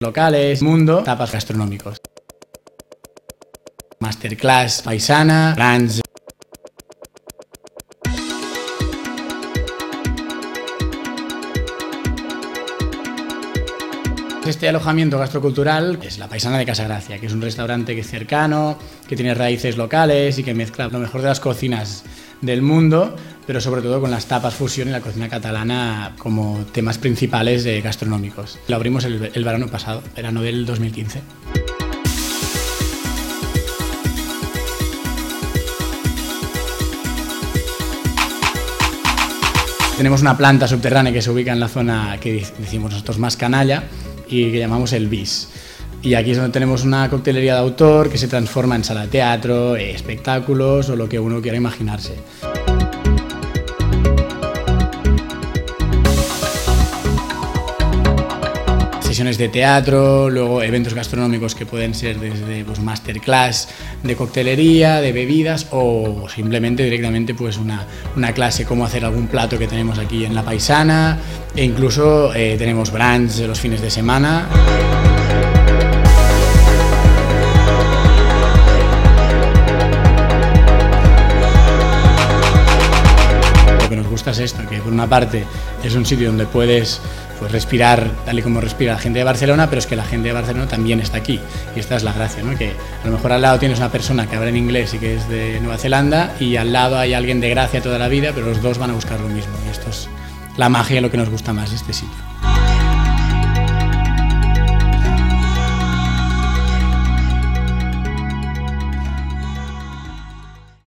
locales, mundo, tapas gastronómicos. Masterclass paisana, brunch. Este alojamiento gastrocultural es la Paisana de Casa Gracia, que es un restaurante que es cercano, que tiene raíces locales y que mezcla lo mejor de las cocinas del mundo, pero sobre todo con las tapas fusión y la cocina catalana como temas principales de gastronómicos. Lo abrimos el, el verano pasado, verano del 2015. Tenemos una planta subterránea que se ubica en la zona que decimos nosotros más canalla y que llamamos el BIS. Y aquí es donde tenemos una coctelería de autor que se transforma en sala de teatro, espectáculos o lo que uno quiera imaginarse. Sesiones de teatro, luego eventos gastronómicos que pueden ser desde pues, masterclass de coctelería, de bebidas o simplemente directamente pues, una, una clase cómo hacer algún plato que tenemos aquí en La Paisana e incluso eh, tenemos brunch los fines de semana. Nos gusta es esto, que por una parte es un sitio donde puedes pues respirar tal y como respira la gente de Barcelona, pero es que la gente de Barcelona también está aquí. Y esta es la gracia, ¿no? que a lo mejor al lado tienes una persona que habla en inglés y que es de Nueva Zelanda y al lado hay alguien de Gracia toda la vida, pero los dos van a buscar lo mismo. Y esto es la magia, lo que nos gusta más de este sitio.